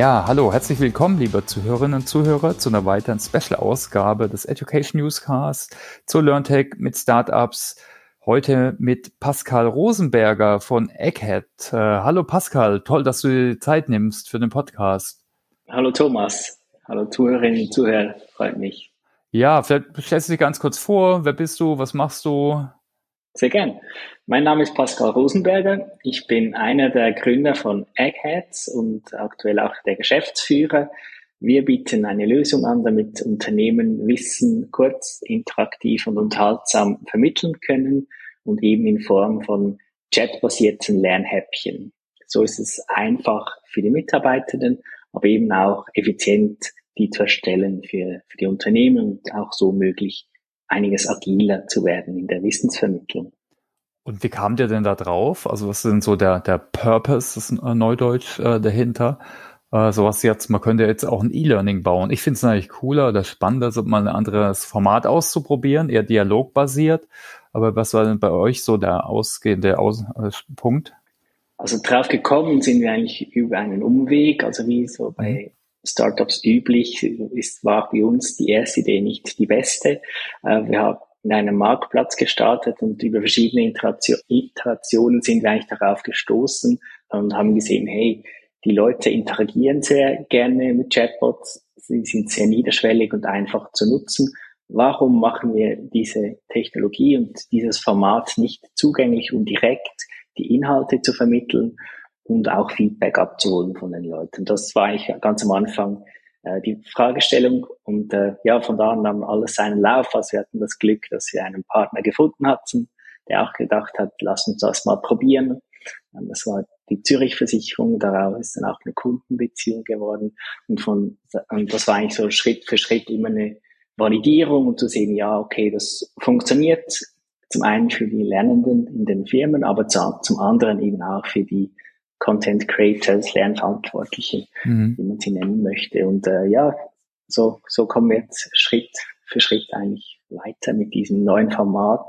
Ja, hallo, herzlich willkommen, liebe Zuhörerinnen und Zuhörer, zu einer weiteren Special-Ausgabe des Education Newscast zur LearnTech mit Startups. Heute mit Pascal Rosenberger von Egghead. Äh, hallo Pascal, toll, dass du dir Zeit nimmst für den Podcast. Hallo Thomas, hallo Zuhörerinnen und Zuhörer, freut mich. Ja, vielleicht stellst du dich ganz kurz vor. Wer bist du? Was machst du? Sehr gern. Mein Name ist Pascal Rosenberger. Ich bin einer der Gründer von Eggheads und aktuell auch der Geschäftsführer. Wir bieten eine Lösung an, damit Unternehmen Wissen kurz, interaktiv und unterhaltsam vermitteln können und eben in Form von chatbasierten Lernhäppchen. So ist es einfach für die Mitarbeitenden, aber eben auch effizient, die zu erstellen für, für die Unternehmen und auch so möglich einiges agiler zu werden in der Wissensvermittlung. Und wie kam der denn da drauf? Also was ist denn so der, der Purpose, das ist Neudeutsch äh, dahinter? Äh, sowas jetzt, man könnte jetzt auch ein E-Learning bauen. Ich finde es eigentlich cooler oder spannender, so mal ein anderes Format auszuprobieren, eher dialogbasiert. Aber was war denn bei euch so der ausgehende Aus äh, Punkt? Also drauf gekommen sind wir eigentlich über einen Umweg, also wie so bei mhm. Startups üblich, ist, war bei uns die erste Idee nicht die beste. Äh, wir haben in einem Marktplatz gestartet und über verschiedene Iterationen sind wir eigentlich darauf gestoßen und haben gesehen, hey, die Leute interagieren sehr gerne mit Chatbots, sie sind sehr niederschwellig und einfach zu nutzen. Warum machen wir diese Technologie und dieses Format nicht zugänglich, um direkt die Inhalte zu vermitteln und auch Feedback abzuholen von den Leuten? Das war eigentlich ganz am Anfang äh, die Fragestellung. Und äh, ja, von da an nahm alles seinen Lauf. Also wir hatten das Glück, dass wir einen Partner gefunden hatten, der auch gedacht hat, lass uns das mal probieren. Und das war die Zürich-Versicherung, daraus ist dann auch eine Kundenbeziehung geworden. Und von und das war eigentlich so Schritt für Schritt immer eine Validierung und zu sehen, ja, okay, das funktioniert zum einen für die Lernenden in den Firmen, aber zum anderen eben auch für die Content Creators, Lernverantwortliche, mhm. wie man sie nennen möchte. Und äh, ja, so, so kommen wir jetzt Schritt für Schritt eigentlich weiter mit diesem neuen Format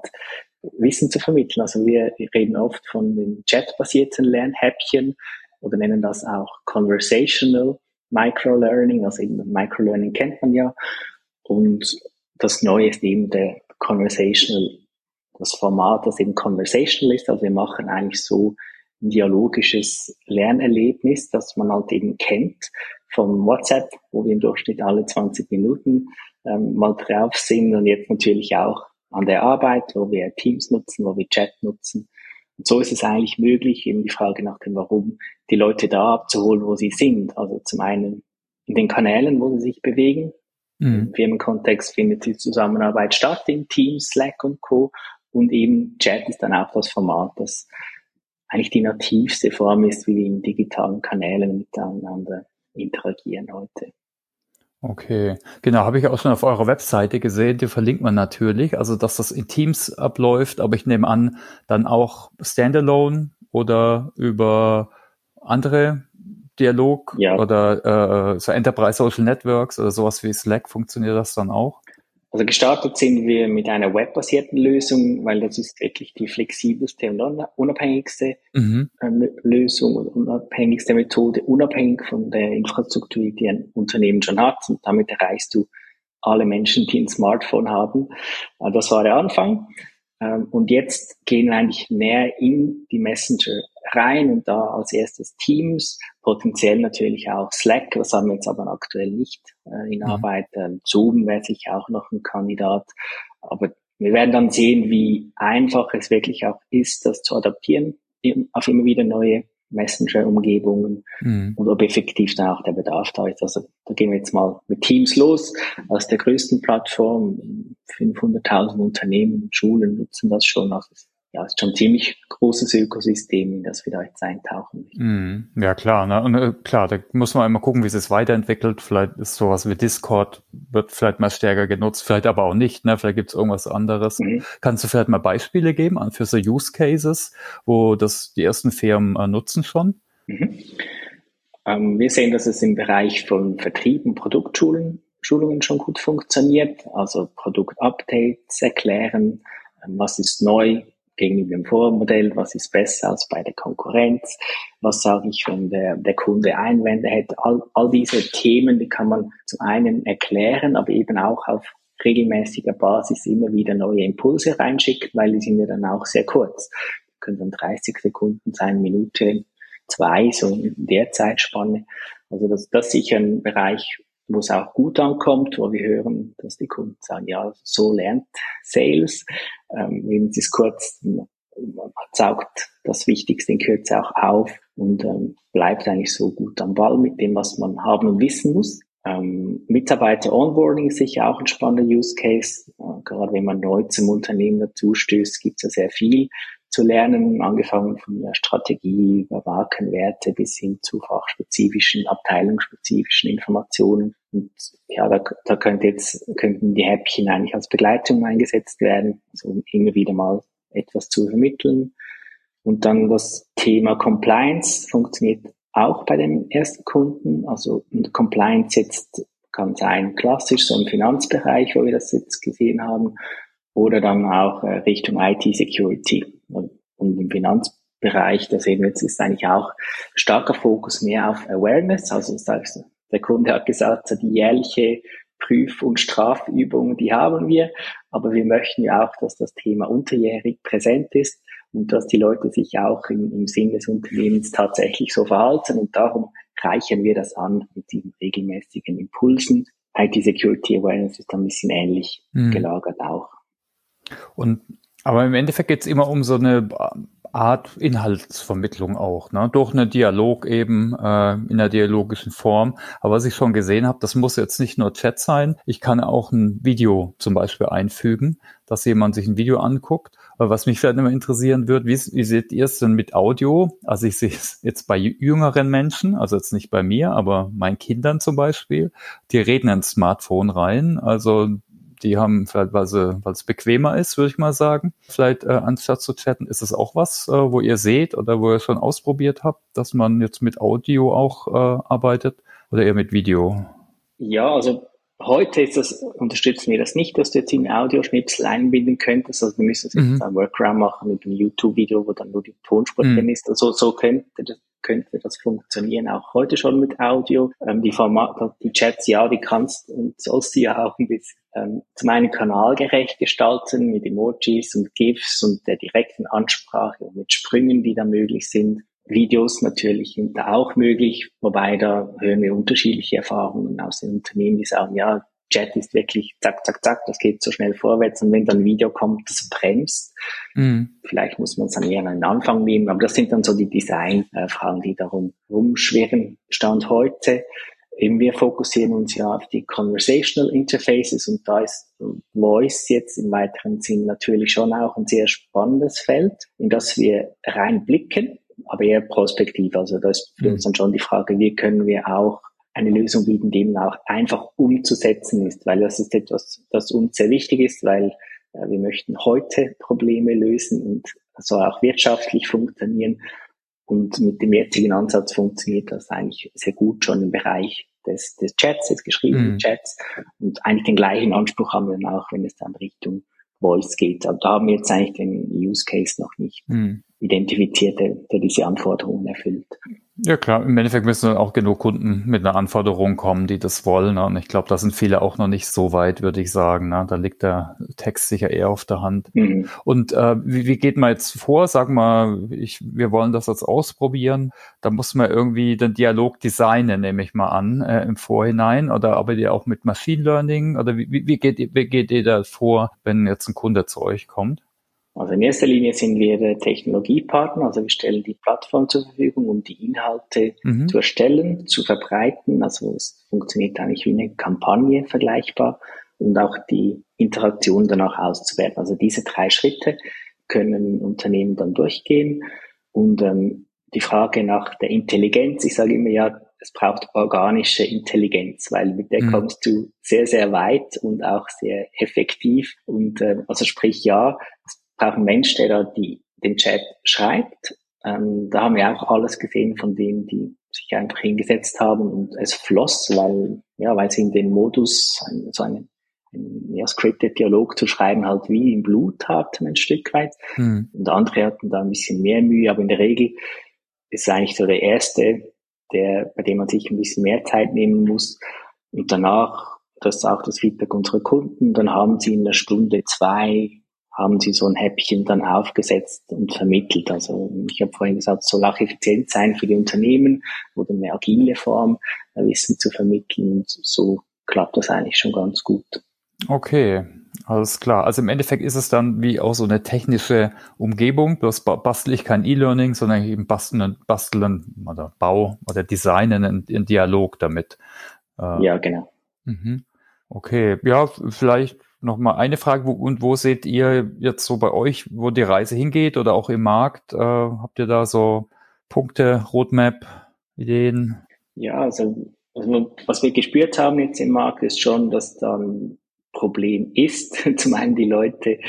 Wissen zu vermitteln. Also wir reden oft von den chatbasierten Lernhäppchen oder nennen das auch Conversational Microlearning. Also eben Microlearning kennt man ja. Und das Neue ist eben der Conversational, das Format, das eben Conversational ist. Also wir machen eigentlich so dialogisches Lernerlebnis, das man halt eben kennt vom WhatsApp, wo wir im Durchschnitt alle 20 Minuten ähm, mal drauf sind und jetzt natürlich auch an der Arbeit, wo wir Teams nutzen, wo wir Chat nutzen. Und so ist es eigentlich möglich, eben die Frage nach dem Warum, die Leute da abzuholen, wo sie sind. Also zum einen in den Kanälen, wo sie sich bewegen. Mhm. Im Firmenkontext findet die Zusammenarbeit statt in Teams, Slack und Co. Und eben Chat ist dann auch das Format, das eigentlich die nativste Form ist, wie wir in digitalen Kanälen miteinander interagieren heute. Okay, genau, habe ich auch schon auf eurer Webseite gesehen, die verlinkt man natürlich, also dass das in Teams abläuft, aber ich nehme an, dann auch Standalone oder über andere Dialog ja. oder äh, so Enterprise Social Networks oder sowas wie Slack funktioniert das dann auch? Also gestartet sind wir mit einer webbasierten Lösung, weil das ist wirklich die flexibelste und unabhängigste mhm. Ähm, Lösung und unabhängigste Methode, unabhängig von der Infrastruktur, die ein Unternehmen schon hat. Und damit erreichst du alle Menschen, die ein Smartphone haben. Äh, das war der Anfang. Ähm, und jetzt gehen wir eigentlich näher in die Messenger rein und da als erstes Teams, potenziell natürlich auch Slack, das haben wir jetzt aber aktuell nicht äh, in mhm. Arbeit. Ähm, Zoom wäre sicher auch noch ein Kandidat, aber wir werden dann sehen, wie einfach es wirklich auch ist, das zu adaptieren auf immer wieder neue Messenger-Umgebungen mhm. und ob effektiv dann auch der Bedarf da ist. Also da gehen wir jetzt mal mit Teams los. Als der größten Plattform, 500.000 Unternehmen, Schulen nutzen das schon. Also ja, ist schon ein ziemlich großes Ökosystem, in das wir da jetzt eintauchen. Mm, ja, klar, ne? Und äh, klar, da muss man immer gucken, wie es sich weiterentwickelt. Vielleicht ist sowas wie Discord, wird vielleicht mal stärker genutzt, vielleicht aber auch nicht, ne? Vielleicht gibt es irgendwas anderes. Mhm. Kannst du vielleicht mal Beispiele geben für so Use Cases, wo das die ersten Firmen äh, nutzen schon? Mhm. Ähm, wir sehen, dass es im Bereich von Vertrieb und Produktschulen Schulungen schon gut funktioniert, also Produktupdates erklären, ähm, was ist neu, gegenüber dem Vormodell, was ist besser als bei der Konkurrenz, was sage ich, wenn der, der Kunde Einwände hätte. All, all diese Themen, die kann man zum einen erklären, aber eben auch auf regelmäßiger Basis immer wieder neue Impulse reinschicken, weil die sind ja dann auch sehr kurz. Können dann 30 Sekunden sein, Minute, zwei, so in der Zeitspanne. Also das, das ist sicher ein Bereich, wo es auch gut ankommt, wo wir hören, dass die Kunden sagen, ja, so lernt Sales. Ähm, wenn sie es kurz, man saugt das Wichtigste in Kürze auch auf und ähm, bleibt eigentlich so gut am Ball mit dem, was man haben und wissen muss. Ähm, Mitarbeiter Onboarding ist sicher auch ein spannender Use Case. Äh, gerade wenn man neu zum Unternehmen dazu stößt, gibt es ja sehr viel zu lernen, angefangen von der Strategie über Markenwerte bis hin zu fachspezifischen, abteilungsspezifischen Informationen. Und ja, da, da könnte jetzt, könnten die Häppchen eigentlich als Begleitung eingesetzt werden, also um immer wieder mal etwas zu vermitteln. Und dann das Thema Compliance funktioniert auch bei den ersten Kunden. Also Compliance jetzt kann sein klassisch so im Finanzbereich, wo wir das jetzt gesehen haben, oder dann auch äh, Richtung IT-Security. Und im Finanzbereich, da sehen wir jetzt, ist eigentlich auch starker Fokus mehr auf Awareness. Also der Kunde hat gesagt, so die jährliche Prüf- und Strafübung, die haben wir, aber wir möchten ja auch, dass das Thema unterjährig präsent ist und dass die Leute sich auch im, im Sinn des Unternehmens tatsächlich so verhalten und darum reichern wir das an mit diesen regelmäßigen Impulsen. IT-Security Awareness ist ein bisschen ähnlich mhm. gelagert auch. Und aber im Endeffekt geht es immer um so eine Art Inhaltsvermittlung auch, ne? durch einen Dialog eben äh, in der dialogischen Form. Aber was ich schon gesehen habe, das muss jetzt nicht nur Chat sein. Ich kann auch ein Video zum Beispiel einfügen, dass jemand sich ein Video anguckt. Aber was mich vielleicht immer interessieren wird, wie, wie seht ihr es denn mit Audio? Also ich sehe es jetzt bei jüngeren Menschen, also jetzt nicht bei mir, aber meinen Kindern zum Beispiel, die reden ins Smartphone rein. Also die haben vielleicht, weil, sie, weil es bequemer ist, würde ich mal sagen, vielleicht äh, anstatt zu chatten. Ist es auch was, äh, wo ihr seht oder wo ihr schon ausprobiert habt, dass man jetzt mit Audio auch äh, arbeitet oder eher mit Video? Ja, also heute ist das, unterstützen wir das nicht, dass du jetzt in Audioschnipsel einbinden könntest. Also du müsstest mhm. jetzt ein Workaround machen mit einem YouTube-Video, wo dann nur die Tonspur mhm. drin ist. Also so könnte das, könnte das funktionieren, auch heute schon mit Audio. Ähm, die Formate, die Chats, ja, die kannst und sollst du ja auch ein bisschen ähm, zum einen kanalgerecht gestalten mit Emojis und GIFs und der direkten Ansprache und mit Sprüngen, die da möglich sind. Videos natürlich sind da auch möglich, wobei da hören wir unterschiedliche Erfahrungen aus den Unternehmen, die sagen, ja, Chat ist wirklich zack, zack, zack, das geht so schnell vorwärts und wenn dann ein Video kommt, das bremst. Mhm. Vielleicht muss man es dann eher an den Anfang nehmen, aber das sind dann so die Design-Fragen, die darum rumschwirren. Stand heute Eben wir fokussieren uns ja auf die Conversational Interfaces und da ist Voice jetzt im weiteren Sinn natürlich schon auch ein sehr spannendes Feld, in das wir reinblicken, aber eher prospektiv. Also da ist für uns dann schon die Frage, wie können wir auch eine Lösung bieten, die eben auch einfach umzusetzen ist, weil das ist etwas, das uns sehr wichtig ist, weil äh, wir möchten heute Probleme lösen und soll auch wirtschaftlich funktionieren. Und mit dem jetzigen Ansatz funktioniert das eigentlich sehr gut schon im Bereich des, des Chats, des geschriebenen mhm. Chats. Und eigentlich den gleichen Anspruch haben wir dann auch, wenn es dann Richtung Voice geht. Aber da haben wir jetzt eigentlich den Use Case noch nicht mhm. identifiziert, der, der diese Anforderungen erfüllt. Ja klar, im Endeffekt müssen auch genug Kunden mit einer Anforderung kommen, die das wollen. Ne? Und ich glaube, da sind viele auch noch nicht so weit, würde ich sagen. Ne? Da liegt der Text sicher eher auf der Hand. Mhm. Und äh, wie, wie geht man jetzt vor? Sag mal, ich, wir wollen das jetzt ausprobieren. Da muss man irgendwie den Dialog designen, nehme ich mal an, äh, im Vorhinein. Oder arbeitet ihr auch mit Machine Learning? Oder wie, wie, geht, wie geht ihr da vor, wenn jetzt ein Kunde zu euch kommt? Also in erster Linie sind wir Technologiepartner, also wir stellen die Plattform zur Verfügung, um die Inhalte mhm. zu erstellen, zu verbreiten. Also es funktioniert eigentlich wie eine Kampagne vergleichbar und auch die Interaktion danach auszuwerten. Also diese drei Schritte können Unternehmen dann durchgehen. Und ähm, die Frage nach der Intelligenz, ich sage immer ja, es braucht organische Intelligenz, weil mit der mhm. kommst du sehr, sehr weit und auch sehr effektiv. Und äh, also sprich ja, es braucht ein Mensch, der da die, den Chat schreibt. Ähm, da haben wir auch alles gesehen von denen, die sich einfach hingesetzt haben und es floss, weil, ja, weil sie in den Modus, so eine ein ja, scripted Dialog zu schreiben, halt wie im Blut hatten ein Stück weit. Mhm. Und andere hatten da ein bisschen mehr Mühe, aber in der Regel ist eigentlich so der erste, der, bei dem man sich ein bisschen mehr Zeit nehmen muss. Und danach, das ist auch das Feedback unserer Kunden, dann haben sie in der Stunde zwei haben sie so ein Häppchen dann aufgesetzt und vermittelt. Also ich habe vorhin gesagt, soll auch effizient sein für die Unternehmen oder eine agile Form, Wissen zu vermitteln. Und so klappt das eigentlich schon ganz gut. Okay, alles klar. Also im Endeffekt ist es dann wie auch so eine technische Umgebung, bloß bastel ich kein E-Learning, sondern eben basteln, basteln oder Bau oder designen einen, Dialog damit. Äh, ja, genau. Mhm. Okay, ja, vielleicht noch mal eine Frage, wo, und wo seht ihr jetzt so bei euch, wo die Reise hingeht oder auch im Markt? Äh, habt ihr da so Punkte, Roadmap, Ideen? Ja, also, also was wir gespürt haben jetzt im Markt ist schon, dass dann Problem ist. Zum einen die Leute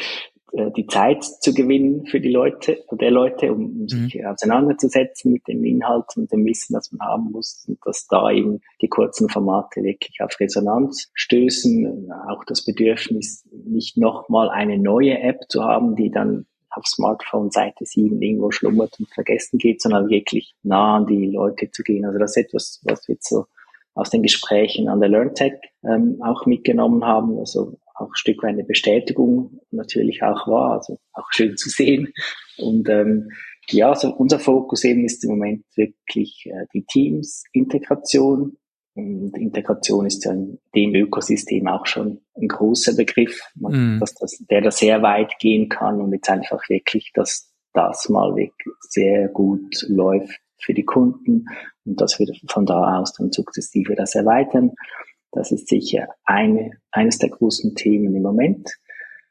die Zeit zu gewinnen für die Leute, der Leute, um, um sich mhm. auseinanderzusetzen mit dem Inhalt und dem Wissen, das man haben muss, und dass da eben die kurzen Formate wirklich auf Resonanz stößen, auch das Bedürfnis, nicht nochmal eine neue App zu haben, die dann auf Smartphone Seite 7 irgendwo schlummert und vergessen geht, sondern wirklich nah an die Leute zu gehen. Also das ist etwas, was wir so aus den Gesprächen an der LearnTech ähm, auch mitgenommen haben. Also auch ein Stück weit eine Bestätigung natürlich auch war, also auch schön zu sehen. Und ähm, ja, also unser Fokus eben ist im Moment wirklich äh, die Teams-Integration. Und Integration ist ja in dem Ökosystem auch schon ein großer Begriff, man, mm. dass das, der da sehr weit gehen kann und jetzt einfach wirklich, dass das mal wirklich sehr gut läuft für die Kunden und dass wir von da aus dann sukzessive das erweitern. Das ist sicher eine, eines der großen Themen im Moment.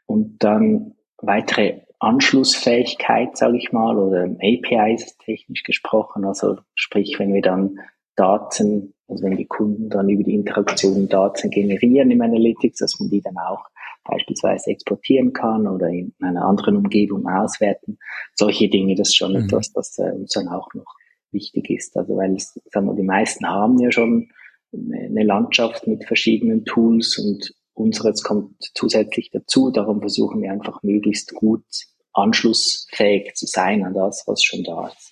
Und dann weitere Anschlussfähigkeit, sage ich mal, oder APIs technisch gesprochen. Also sprich, wenn wir dann Daten, also wenn die Kunden dann über die Interaktion Daten generieren im Analytics, dass man die dann auch beispielsweise exportieren kann oder in einer anderen Umgebung auswerten. Solche Dinge, das ist schon mhm. etwas, das äh, uns dann auch noch wichtig ist. Also weil sagen wir, die meisten haben ja schon eine Landschaft mit verschiedenen Tools und unseres kommt zusätzlich dazu. Darum versuchen wir einfach möglichst gut anschlussfähig zu sein an das, was schon da ist.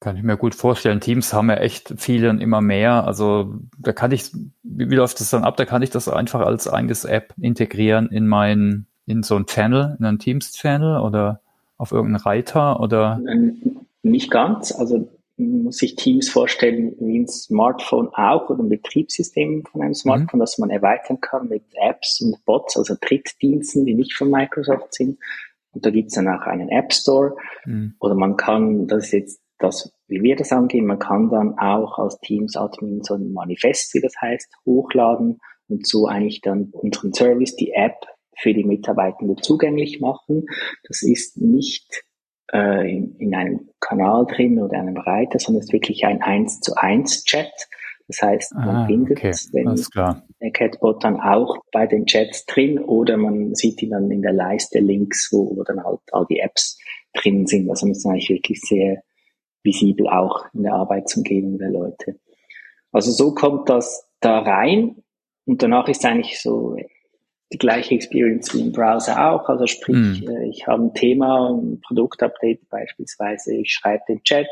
Kann ich mir gut vorstellen. Teams haben ja echt viele und immer mehr. Also da kann ich, wie, wie läuft das dann ab? Da kann ich das einfach als eigenes App integrieren in mein, in so ein Channel, in einen Teams-Channel oder auf irgendeinen Reiter oder? Nicht ganz. Also muss sich Teams vorstellen wie ein Smartphone auch oder ein Betriebssystem von einem Smartphone, mhm. das man erweitern kann mit Apps und Bots, also Drittdiensten, die nicht von Microsoft sind. Und da gibt es dann auch einen App Store. Mhm. Oder man kann, das ist jetzt das, wie wir das angehen, man kann dann auch als Teams-Admin so ein Manifest, wie das heißt, hochladen und so eigentlich dann unseren Service, die App für die Mitarbeitenden zugänglich machen. Das ist nicht äh, in, in einem Kanal drin oder einem Reiter, sondern es ist wirklich ein 1 zu 1 Chat. Das heißt, man ah, findet okay. den, der Catbot dann auch bei den Chats drin oder man sieht ihn dann in der Leiste links, wo, wo dann halt all die Apps drin sind. Also das ist eigentlich wirklich sehr visibel auch in der Arbeitsumgebung der Leute. Also so kommt das da rein und danach ist eigentlich so die gleiche Experience wie im Browser auch. Also sprich, mm. ich habe ein Thema, ein Produktupdate beispielsweise, ich schreibe den Chat,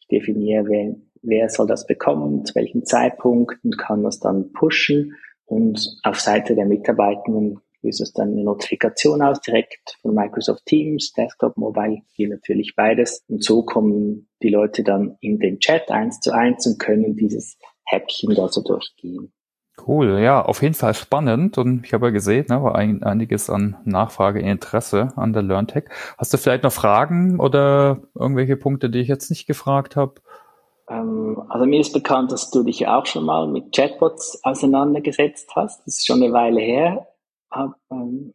ich definiere, wer, wer soll das bekommen, zu welchem Zeitpunkt und kann das dann pushen. Und auf Seite der Mitarbeitenden löst es dann eine Notifikation aus, direkt von Microsoft Teams, Desktop, Mobile, hier natürlich beides. Und so kommen die Leute dann in den Chat eins zu eins und können dieses Häppchen da so durchgehen. Cool, ja, auf jeden Fall spannend und ich habe ja gesehen, ne, war ein, einiges an Nachfrage, Interesse an der LearnTech. Hast du vielleicht noch Fragen oder irgendwelche Punkte, die ich jetzt nicht gefragt habe? Ähm, also mir ist bekannt, dass du dich auch schon mal mit Chatbots auseinandergesetzt hast. Das ist schon eine Weile her. Ähm,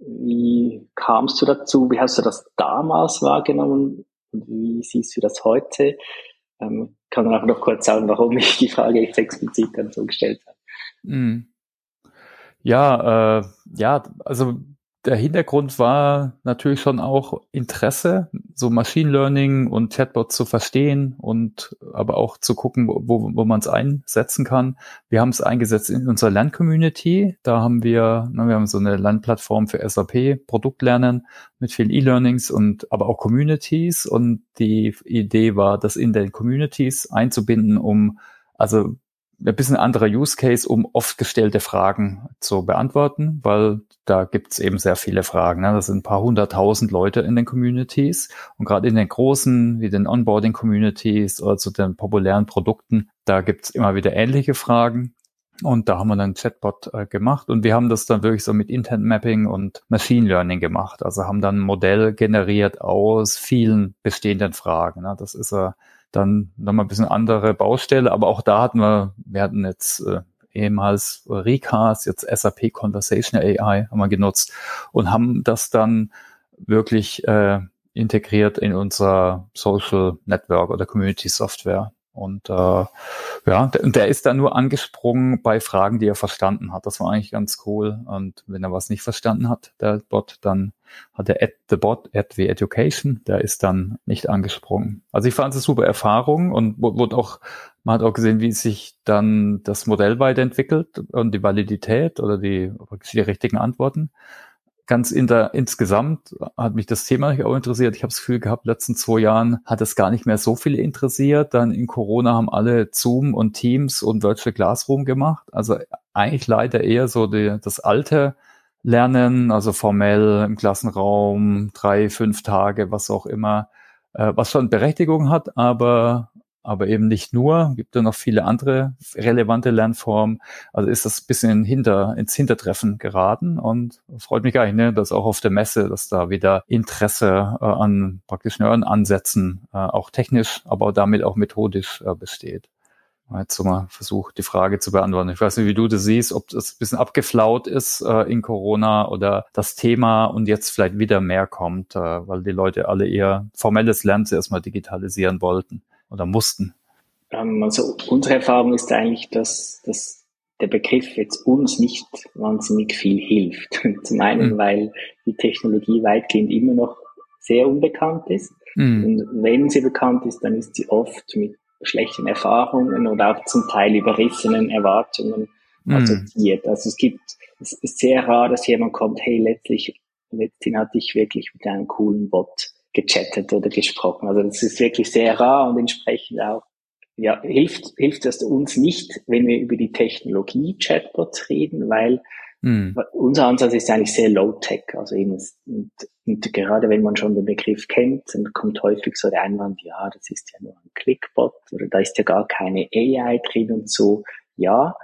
wie kamst du dazu? Wie hast du das damals wahrgenommen? Und wie siehst du das heute? Ähm, kann man auch noch kurz sagen, warum ich die Frage jetzt explizit dann so gestellt habe. Mhm. Ja, äh, ja, also der Hintergrund war natürlich schon auch Interesse, so Machine Learning und Chatbots zu verstehen und aber auch zu gucken, wo, wo man es einsetzen kann. Wir haben es eingesetzt in unserer Lern-Community. Da haben wir, na, wir haben so eine Lernplattform für SAP, Produktlernen mit vielen E-Learnings und aber auch Communities. Und die Idee war, das in den Communities einzubinden, um also ein bisschen anderer Use Case, um oft gestellte Fragen zu beantworten, weil da gibt's eben sehr viele Fragen. Ne? Das sind ein paar hunderttausend Leute in den Communities und gerade in den großen, wie den Onboarding-Communities oder zu den populären Produkten, da gibt's immer wieder ähnliche Fragen. Und da haben wir dann Chatbot äh, gemacht und wir haben das dann wirklich so mit Intent Mapping und Machine Learning gemacht. Also haben dann ein Modell generiert aus vielen bestehenden Fragen. Ne? Das ist äh, dann nochmal ein bisschen andere Baustelle, aber auch da hatten wir, wir hatten jetzt äh, ehemals Recast, jetzt SAP Conversational AI haben wir genutzt und haben das dann wirklich äh, integriert in unser Social Network oder Community Software. Und äh, ja, der, der ist dann nur angesprungen bei Fragen, die er verstanden hat. Das war eigentlich ganz cool. Und wenn er was nicht verstanden hat, der Bot, dann hat er at the bot at the education, der ist dann nicht angesprungen. Also ich fand es eine super Erfahrung und wurde auch, man hat auch gesehen, wie sich dann das Modell weiterentwickelt und die Validität oder die, die richtigen Antworten ganz in der, insgesamt hat mich das Thema auch interessiert. Ich habe das Gefühl gehabt, letzten zwei Jahren hat es gar nicht mehr so viele interessiert. Dann in Corona haben alle Zoom und Teams und Virtual Classroom gemacht. Also eigentlich leider eher so die, das alte Lernen, also formell im Klassenraum, drei, fünf Tage, was auch immer, äh, was schon Berechtigung hat, aber aber eben nicht nur, gibt ja noch viele andere relevante Lernformen. Also ist das ein bisschen hinter, ins Hintertreffen geraten und freut mich eigentlich, ne, dass auch auf der Messe, dass da wieder Interesse äh, an praktisch neuen Ansätzen, äh, auch technisch, aber damit auch methodisch äh, besteht. Jetzt mal versucht, die Frage zu beantworten. Ich weiß nicht, wie du das siehst, ob das ein bisschen abgeflaut ist äh, in Corona oder das Thema und jetzt vielleicht wieder mehr kommt, äh, weil die Leute alle eher formelles Lernen zuerst mal digitalisieren wollten oder mussten? Ähm, also unsere Erfahrung ist eigentlich, dass, dass der Begriff jetzt uns nicht wahnsinnig viel hilft. Zum einen, mhm. weil die Technologie weitgehend immer noch sehr unbekannt ist. Mhm. Und wenn sie bekannt ist, dann ist sie oft mit schlechten Erfahrungen oder auch zum Teil überrissenen Erwartungen mhm. assoziiert. Also es gibt, es ist sehr rar, dass jemand kommt, hey, letztlich, letztlich hatte ich wirklich mit einem coolen Bot gechattet oder gesprochen. Also das ist wirklich sehr rar und entsprechend auch ja, hilft, hilft das uns nicht, wenn wir über die Technologie Chatbots reden, weil hm. unser Ansatz ist eigentlich sehr low-tech. Also eben, und, und, gerade wenn man schon den Begriff kennt, dann kommt häufig so der Einwand, ja, das ist ja nur ein Clickbot oder da ist ja gar keine AI drin und so. Ja,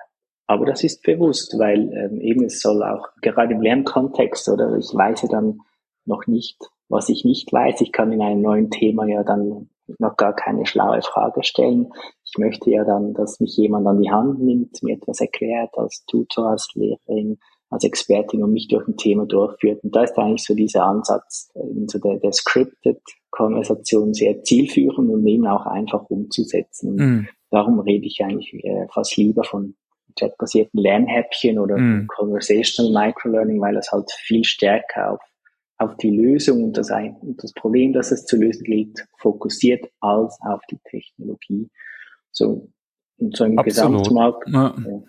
aber das ist bewusst, weil ähm, eben es soll auch gerade im Lernkontext oder ich weiß ja dann noch nicht, was ich nicht weiß. Ich kann in einem neuen Thema ja dann noch gar keine schlaue Frage stellen. Ich möchte ja dann, dass mich jemand an die Hand nimmt, mir etwas erklärt, als Tutor, als Lehrerin, als Expertin und mich durch ein Thema durchführt. Und da ist eigentlich so dieser Ansatz, so der, der Scripted Konversation sehr zielführend und eben auch einfach umzusetzen. Mm. Darum rede ich eigentlich äh, fast lieber von chatbasierten Lernhäppchen oder mm. Conversational Microlearning, weil es halt viel stärker auf auf die Lösung und das, ein, das Problem, das es zu lösen gilt, fokussiert als auf die Technologie. So, und so im Absolut. Gesamtmarkt. Ja. Ja.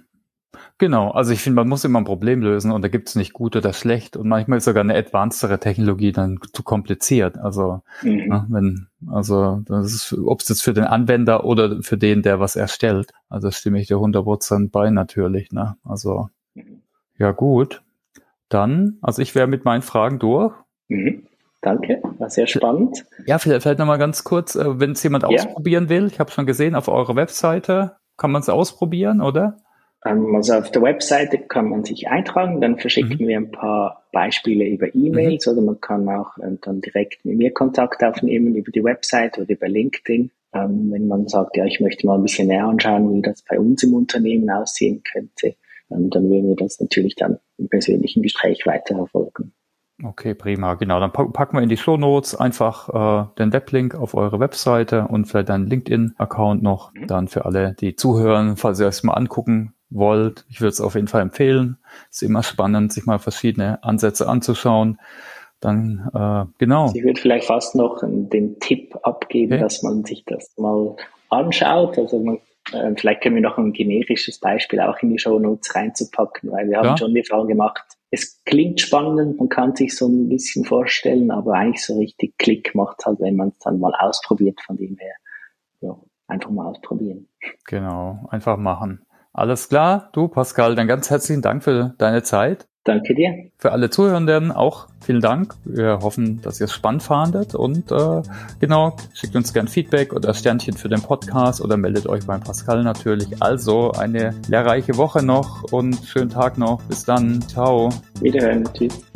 Genau, also ich finde, man muss immer ein Problem lösen und da gibt es nicht gut oder schlecht und manchmal ist sogar eine advancedere Technologie dann zu kompliziert. Also mhm. ne, wenn, also das ist, ob es jetzt für den Anwender oder für den, der was erstellt. Also stimme ich dir 100% bei natürlich. Ne? Also mhm. ja gut. Dann, also ich wäre mit meinen Fragen durch. Mhm. Danke, war sehr spannend. Ja, vielleicht, vielleicht nochmal ganz kurz, äh, wenn es jemand ja. ausprobieren will, ich habe schon gesehen, auf eurer Webseite kann man es ausprobieren, oder? Ähm, also auf der Webseite kann man sich eintragen, dann verschicken mhm. wir ein paar Beispiele über E-Mails mhm. oder man kann auch äh, dann direkt mit mir Kontakt aufnehmen über die Webseite oder über LinkedIn. Ähm, wenn man sagt, ja, ich möchte mal ein bisschen näher anschauen, wie das bei uns im Unternehmen aussehen könnte, ähm, dann würden wir das natürlich dann im persönlichen Gespräch weiter verfolgen. Okay, prima. Genau, dann packen wir in die Show Notes einfach äh, den Weblink auf eure Webseite und vielleicht deinen LinkedIn-Account noch. Mhm. Dann für alle, die zuhören, falls ihr es mal angucken wollt. Ich würde es auf jeden Fall empfehlen. Ist immer spannend, sich mal verschiedene Ansätze anzuschauen. Dann äh, genau. Ich würde vielleicht fast noch den Tipp abgeben, okay. dass man sich das mal anschaut. Also man, äh, vielleicht können wir noch ein generisches Beispiel auch in die Show Notes reinzupacken, weil wir haben ja. schon die Erfahrung gemacht, es klingt spannend, man kann sich so ein bisschen vorstellen, aber eigentlich so richtig Klick macht halt, wenn man es dann mal ausprobiert, von dem her. Ja, einfach mal ausprobieren. Genau, einfach machen. Alles klar, du Pascal, dann ganz herzlichen Dank für deine Zeit. Danke dir. Für alle Zuhörenden auch vielen Dank. Wir hoffen, dass ihr es spannend fandet und äh, genau, schickt uns gern Feedback oder Sternchen für den Podcast oder meldet euch beim Pascal natürlich. Also eine lehrreiche Woche noch und schönen Tag noch. Bis dann. Ciao. Wiederhören. Tschüss.